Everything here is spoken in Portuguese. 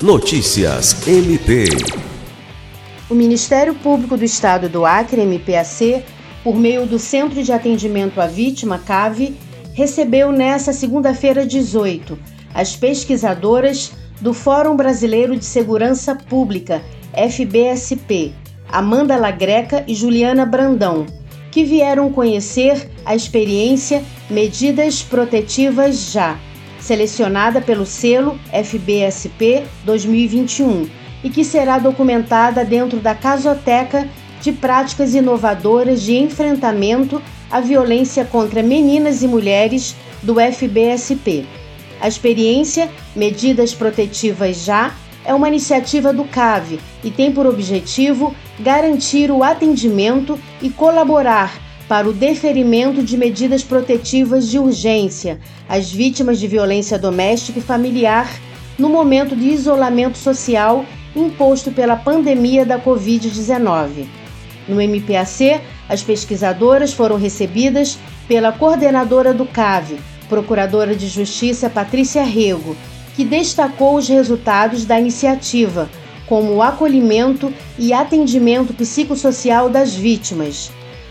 Notícias MP. O Ministério Público do Estado do Acre, MPAC, por meio do Centro de Atendimento à Vítima, CAVE, recebeu nesta segunda-feira 18 as pesquisadoras do Fórum Brasileiro de Segurança Pública, FBSP, Amanda Lagreca e Juliana Brandão, que vieram conhecer a experiência Medidas Protetivas Já, selecionada pelo selo FBSP 2021 e que será documentada dentro da Casoteca de Práticas Inovadoras de Enfrentamento à Violência contra Meninas e Mulheres do FBSP. A experiência Medidas Protetivas Já é uma iniciativa do CAVE e tem por objetivo garantir o atendimento e colaborar para o deferimento de medidas protetivas de urgência às vítimas de violência doméstica e familiar no momento de isolamento social imposto pela pandemia da Covid-19. No MPAC, as pesquisadoras foram recebidas pela coordenadora do CAVE, Procuradora de Justiça Patrícia Rego, que destacou os resultados da iniciativa, como o acolhimento e atendimento psicossocial das vítimas.